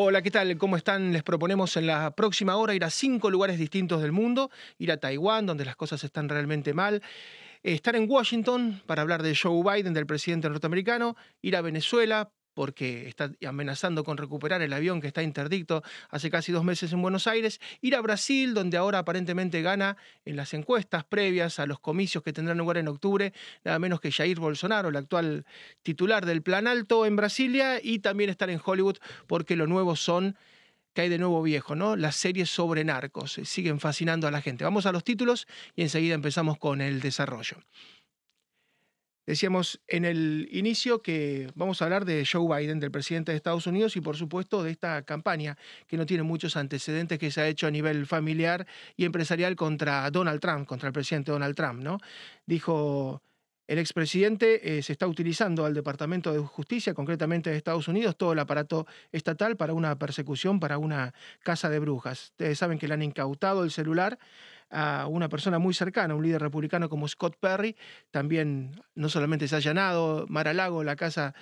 Hola, ¿qué tal? ¿Cómo están? Les proponemos en la próxima hora ir a cinco lugares distintos del mundo, ir a Taiwán, donde las cosas están realmente mal, estar en Washington para hablar de Joe Biden, del presidente norteamericano, ir a Venezuela porque está amenazando con recuperar el avión que está interdicto hace casi dos meses en Buenos Aires, ir a Brasil, donde ahora aparentemente gana en las encuestas previas a los comicios que tendrán lugar en octubre, nada menos que Jair Bolsonaro, el actual titular del Plan Alto en Brasilia, y también estar en Hollywood, porque lo nuevo son que hay de nuevo viejo, ¿no? Las series sobre narcos siguen fascinando a la gente. Vamos a los títulos y enseguida empezamos con el desarrollo. Decíamos en el inicio que vamos a hablar de Joe Biden, del presidente de Estados Unidos, y por supuesto de esta campaña que no tiene muchos antecedentes que se ha hecho a nivel familiar y empresarial contra Donald Trump, contra el presidente Donald Trump, ¿no? Dijo el expresidente eh, se está utilizando al Departamento de Justicia, concretamente de Estados Unidos, todo el aparato estatal para una persecución, para una casa de brujas. Ustedes saben que le han incautado el celular a una persona muy cercana, un líder republicano como Scott Perry. También no solamente se ha allanado Mar-a-Lago, la casa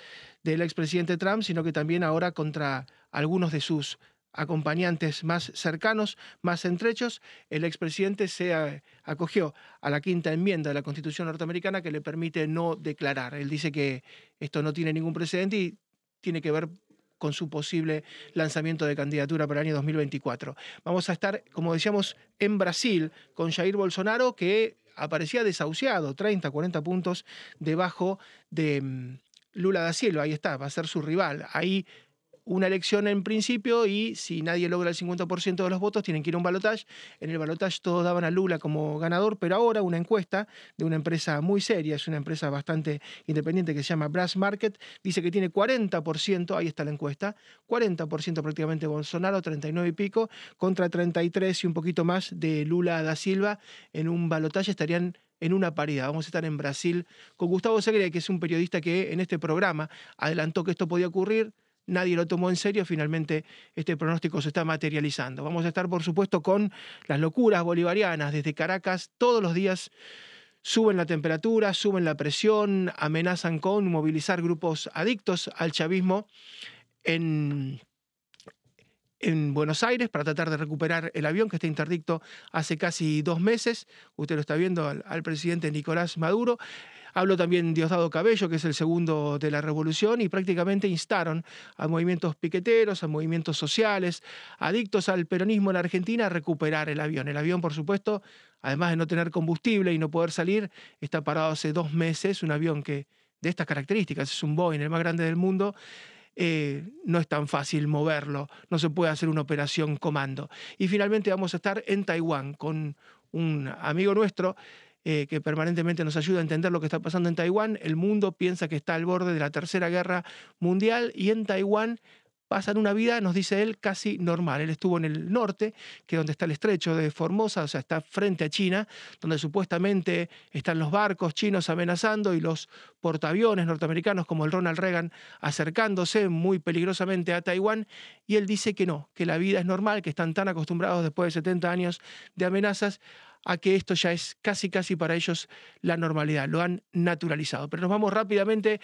del expresidente Trump, sino que también ahora contra algunos de sus acompañantes más cercanos, más entrechos, el expresidente se acogió a la quinta enmienda de la Constitución norteamericana que le permite no declarar. Él dice que esto no tiene ningún precedente y tiene que ver con su posible lanzamiento de candidatura para el año 2024. Vamos a estar, como decíamos, en Brasil con Jair Bolsonaro, que aparecía desahuciado, 30, 40 puntos debajo de mm, Lula da Silva. Ahí está, va a ser su rival. Ahí una elección en principio y si nadie logra el 50% de los votos tienen que ir a un balotaje. En el balotaje todos daban a Lula como ganador, pero ahora una encuesta de una empresa muy seria, es una empresa bastante independiente que se llama Brass Market, dice que tiene 40%, ahí está la encuesta, 40% prácticamente Bolsonaro, 39 y pico, contra 33 y un poquito más de Lula da Silva. En un balotaje estarían en una paridad. Vamos a estar en Brasil con Gustavo Segre, que es un periodista que en este programa adelantó que esto podía ocurrir nadie lo tomó en serio, finalmente este pronóstico se está materializando. Vamos a estar, por supuesto, con las locuras bolivarianas desde Caracas todos los días. Suben la temperatura, suben la presión, amenazan con movilizar grupos adictos al chavismo en, en Buenos Aires para tratar de recuperar el avión que está interdicto hace casi dos meses. Usted lo está viendo al presidente Nicolás Maduro. Habló también Diosdado Cabello, que es el segundo de la revolución, y prácticamente instaron a movimientos piqueteros, a movimientos sociales, adictos al peronismo en Argentina, a recuperar el avión. El avión, por supuesto, además de no tener combustible y no poder salir, está parado hace dos meses, un avión que de estas características, es un Boeing, el más grande del mundo, eh, no es tan fácil moverlo, no se puede hacer una operación comando. Y finalmente vamos a estar en Taiwán con un amigo nuestro eh, que permanentemente nos ayuda a entender lo que está pasando en Taiwán. El mundo piensa que está al borde de la Tercera Guerra Mundial y en Taiwán pasan una vida, nos dice él, casi normal. Él estuvo en el norte, que es donde está el estrecho de Formosa, o sea, está frente a China, donde supuestamente están los barcos chinos amenazando y los portaaviones norteamericanos como el Ronald Reagan acercándose muy peligrosamente a Taiwán. Y él dice que no, que la vida es normal, que están tan acostumbrados después de 70 años de amenazas a que esto ya es casi, casi para ellos la normalidad, lo han naturalizado. Pero nos vamos rápidamente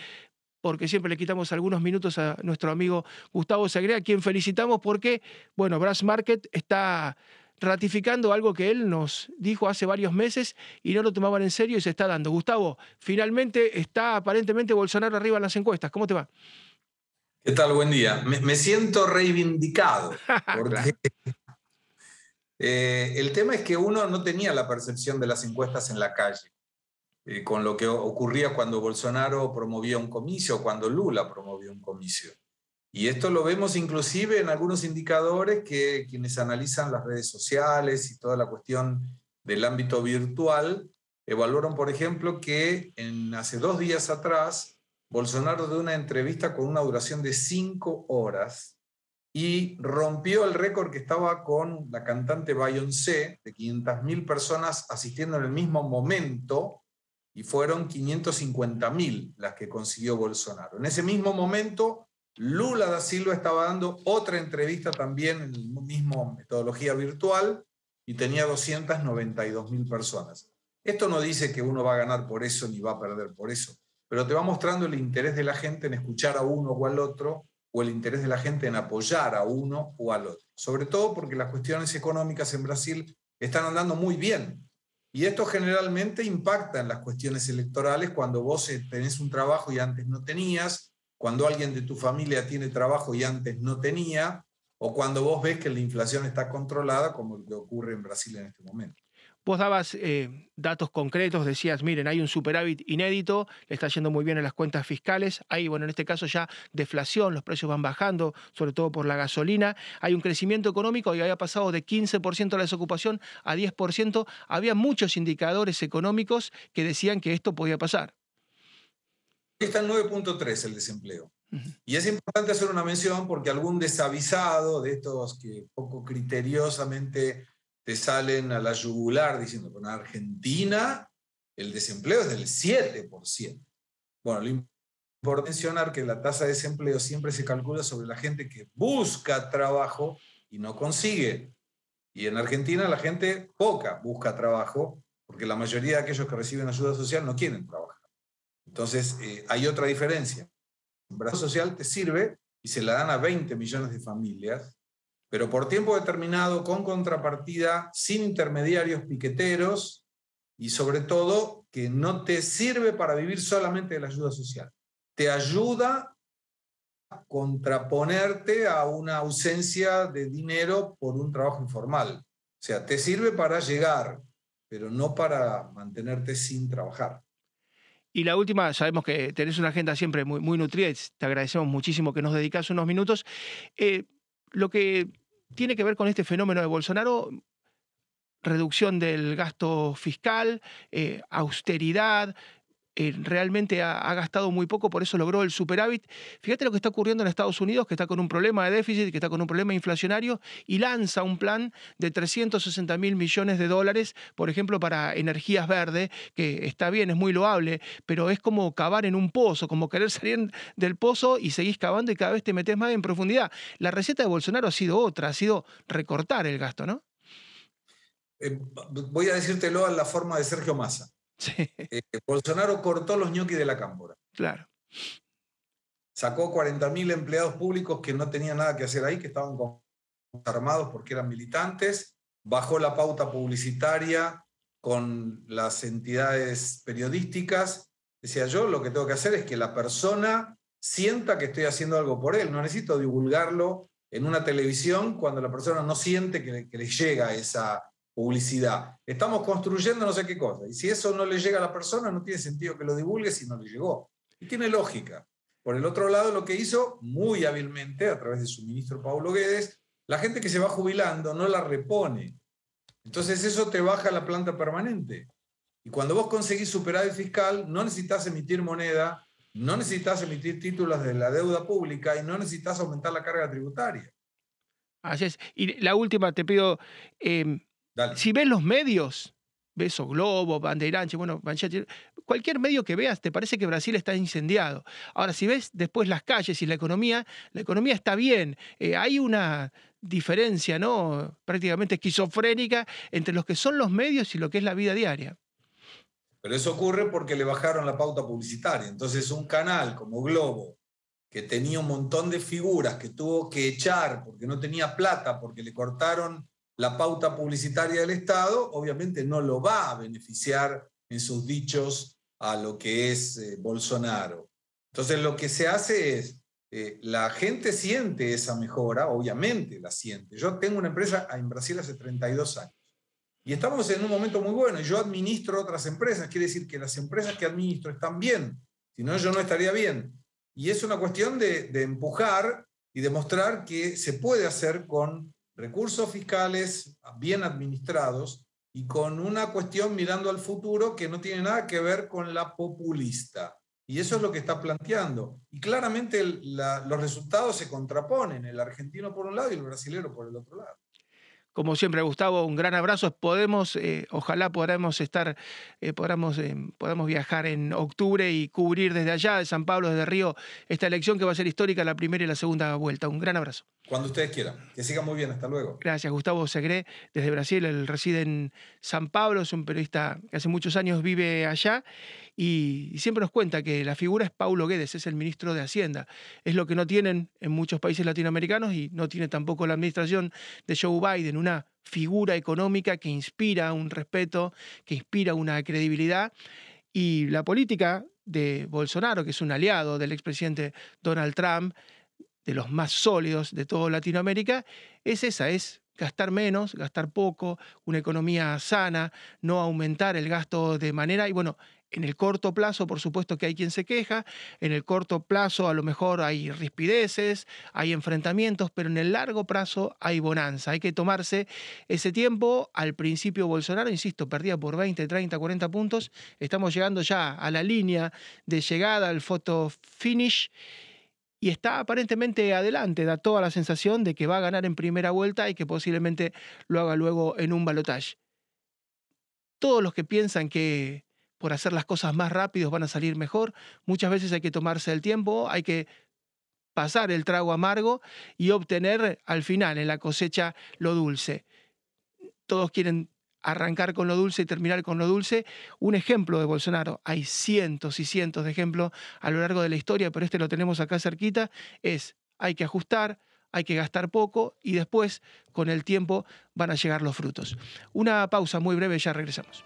porque siempre le quitamos algunos minutos a nuestro amigo Gustavo Sagrea, a quien felicitamos porque, bueno, Brass Market está ratificando algo que él nos dijo hace varios meses y no lo tomaban en serio y se está dando. Gustavo, finalmente está aparentemente Bolsonaro arriba en las encuestas. ¿Cómo te va? ¿Qué tal? Buen día. Me, siento reivindicado porque eh, el tema es que uno no tenía la percepción de las encuestas en la calle, eh, con lo que ocurría cuando Bolsonaro promovía un comicio, cuando Lula promovía un comicio. Y esto lo vemos inclusive en algunos indicadores que quienes analizan las redes sociales y toda la cuestión del ámbito virtual, evaluaron, por ejemplo, que en, hace dos días atrás, Bolsonaro dio una entrevista con una duración de cinco horas y rompió el récord que estaba con la cantante Beyoncé, de 500.000 personas asistiendo en el mismo momento, y fueron 550.000 las que consiguió Bolsonaro. En ese mismo momento, Lula da Silva estaba dando otra entrevista también en la misma metodología virtual y tenía 292 mil personas. Esto no dice que uno va a ganar por eso ni va a perder por eso, pero te va mostrando el interés de la gente en escuchar a uno o al otro o el interés de la gente en apoyar a uno o al otro. Sobre todo porque las cuestiones económicas en Brasil están andando muy bien. Y esto generalmente impacta en las cuestiones electorales cuando vos eh, tenés un trabajo y antes no tenías, cuando alguien de tu familia tiene trabajo y antes no tenía, o cuando vos ves que la inflación está controlada, como lo que ocurre en Brasil en este momento. Vos dabas eh, datos concretos, decías, miren, hay un superávit inédito, le está yendo muy bien en las cuentas fiscales, hay, bueno, en este caso ya deflación, los precios van bajando, sobre todo por la gasolina, hay un crecimiento económico y había pasado de 15% de la desocupación a 10%, había muchos indicadores económicos que decían que esto podía pasar está en 9.3 el desempleo. Y es importante hacer una mención porque algún desavisado de estos que poco criteriosamente te salen a la yugular diciendo que en Argentina el desempleo es del 7%. Bueno, lo importante mencionar que la tasa de desempleo siempre se calcula sobre la gente que busca trabajo y no consigue. Y en Argentina la gente poca busca trabajo porque la mayoría de aquellos que reciben ayuda social no quieren trabajar. Entonces, eh, hay otra diferencia. El brazo social te sirve y se la dan a 20 millones de familias, pero por tiempo determinado, con contrapartida, sin intermediarios piqueteros y sobre todo que no te sirve para vivir solamente de la ayuda social. Te ayuda a contraponerte a una ausencia de dinero por un trabajo informal. O sea, te sirve para llegar, pero no para mantenerte sin trabajar. Y la última, sabemos que tenés una agenda siempre muy, muy nutrida te agradecemos muchísimo que nos dedicas unos minutos. Eh, lo que tiene que ver con este fenómeno de Bolsonaro, reducción del gasto fiscal, eh, austeridad, eh, realmente ha, gastado muy poco, por eso logró el superávit. Fíjate lo que está ocurriendo en Estados Unidos, que está con un problema de déficit, que está con un problema inflacionario, y lanza un plan de 360 mil millones de dólares, por ejemplo, para energías verdes, que está bien, es muy loable, pero es como cavar en un pozo, como querer salir del pozo y seguís cavando y cada vez te metes más en profundidad. La receta de Bolsonaro ha sido otra, ha sido recortar el gasto, ¿no? Eh, voy a decírtelo en la forma de Sergio Massa. Eh, Bolsonaro cortó los ñoquis de la cámpora. Claro. Sacó 40.000 empleados públicos que no tenían nada que hacer ahí, que estaban armados porque eran militantes. Bajó la pauta publicitaria con las entidades periodísticas. Decía yo, lo que tengo que hacer es que la persona sienta que estoy haciendo algo por él. No necesito divulgarlo en una televisión cuando la persona no siente que, que le llega esa, publicidad. Estamos construyendo no sé qué cosa. Y si eso no le llega a la persona, no tiene sentido que lo divulgue si no le llegó. Y tiene lógica. Por el otro lado, lo que hizo muy hábilmente, a través de su ministro Paulo Guedes, la gente que se va jubilando no la repone. Entonces eso te baja la planta permanente. Y cuando vos conseguís superávit fiscal, no necesitas emitir moneda, no necesitas emitir títulos de la deuda pública y no necesitas aumentar la carga tributaria. Así es. Y la última, te pido, si ves los medios, ves o Globo, Bandeiranche, bueno, cualquier medio que veas, te parece que Brasil está incendiado. Ahora, si ves después las calles y la economía, la economía está bien. Eh, hay una diferencia, ¿no? Prácticamente esquizofrénica entre los que son los medios y lo que es la vida diaria. Pero eso ocurre porque le bajaron la pauta publicitaria. Entonces, un canal como Globo, que tenía un montón de figuras que tuvo que echar porque no tenía plata, porque le cortaron la pauta publicitaria del Estado, obviamente no lo va a beneficiar en sus dichos a lo que es eh, Bolsonaro. Entonces lo que se hace es, eh, la gente siente esa mejora, obviamente la siente. Yo tengo una empresa en Brasil hace 32 años y estamos en un momento muy bueno yo administro otras empresas, quiere decir que las empresas que administro están bien, si no yo no estaría bien. Y es una cuestión de, de empujar y demostrar que se puede hacer con recursos fiscales bien administrados y con una cuestión mirando al futuro que no tiene nada que ver con la populista. Y eso es lo que está planteando. Y claramente los resultados se contraponen, el argentino por un lado y el brasilero por el otro lado. Como siempre, Gustavo, un gran abrazo. Podemos, eh, ojalá podamos estar, eh, podamos, eh, podamos viajar en octubre y cubrir desde allá, de San Pablo, desde Río, esta elección que va a ser histórica, la primera y la segunda vuelta. Un gran abrazo. Cuando ustedes quieran. Que siga muy bien. Hasta luego. Gracias, Gustavo Segre, desde Brasil. Él reside en San Pablo, es un periodista que hace muchos años vive allá y siempre nos cuenta que la figura es Paulo Guedes, es el ministro de Hacienda. Es lo que no tienen en muchos países latinoamericanos y no tiene tampoco la administración de Joe Biden, una figura económica que inspira un respeto, que inspira una credibilidad. Y la política de Bolsonaro, que es un aliado del expresidente Donald Trump, de los más sólidos de toda Latinoamérica, es esa, es gastar menos, gastar poco, una economía sana, no aumentar el gasto de manera, y bueno, en el corto plazo, por supuesto que hay quien se queja, en el corto plazo a lo mejor hay rispideces, hay enfrentamientos, pero en el largo plazo hay bonanza. Hay que tomarse ese tiempo. Al principio Bolsonaro, insisto, perdía por 20, 30, 40 puntos. Estamos llegando ya a la línea de llegada al photo finish y está aparentemente adelante, da toda la sensación de que va a ganar en primera vuelta y que posiblemente lo haga luego en un balotaje. Todos los que piensan que por hacer las cosas más rápidos van a salir mejor. Muchas veces hay que tomarse el tiempo, hay que pasar el trago amargo y obtener al final en la cosecha lo dulce. Todos quieren arrancar con lo dulce y terminar con lo dulce. Un ejemplo de Bolsonaro, hay cientos y cientos de ejemplos a lo largo de la historia, pero este lo tenemos acá cerquita, es hay que ajustar, hay que gastar poco y después con el tiempo van a llegar los frutos. Una pausa muy breve, ya regresamos.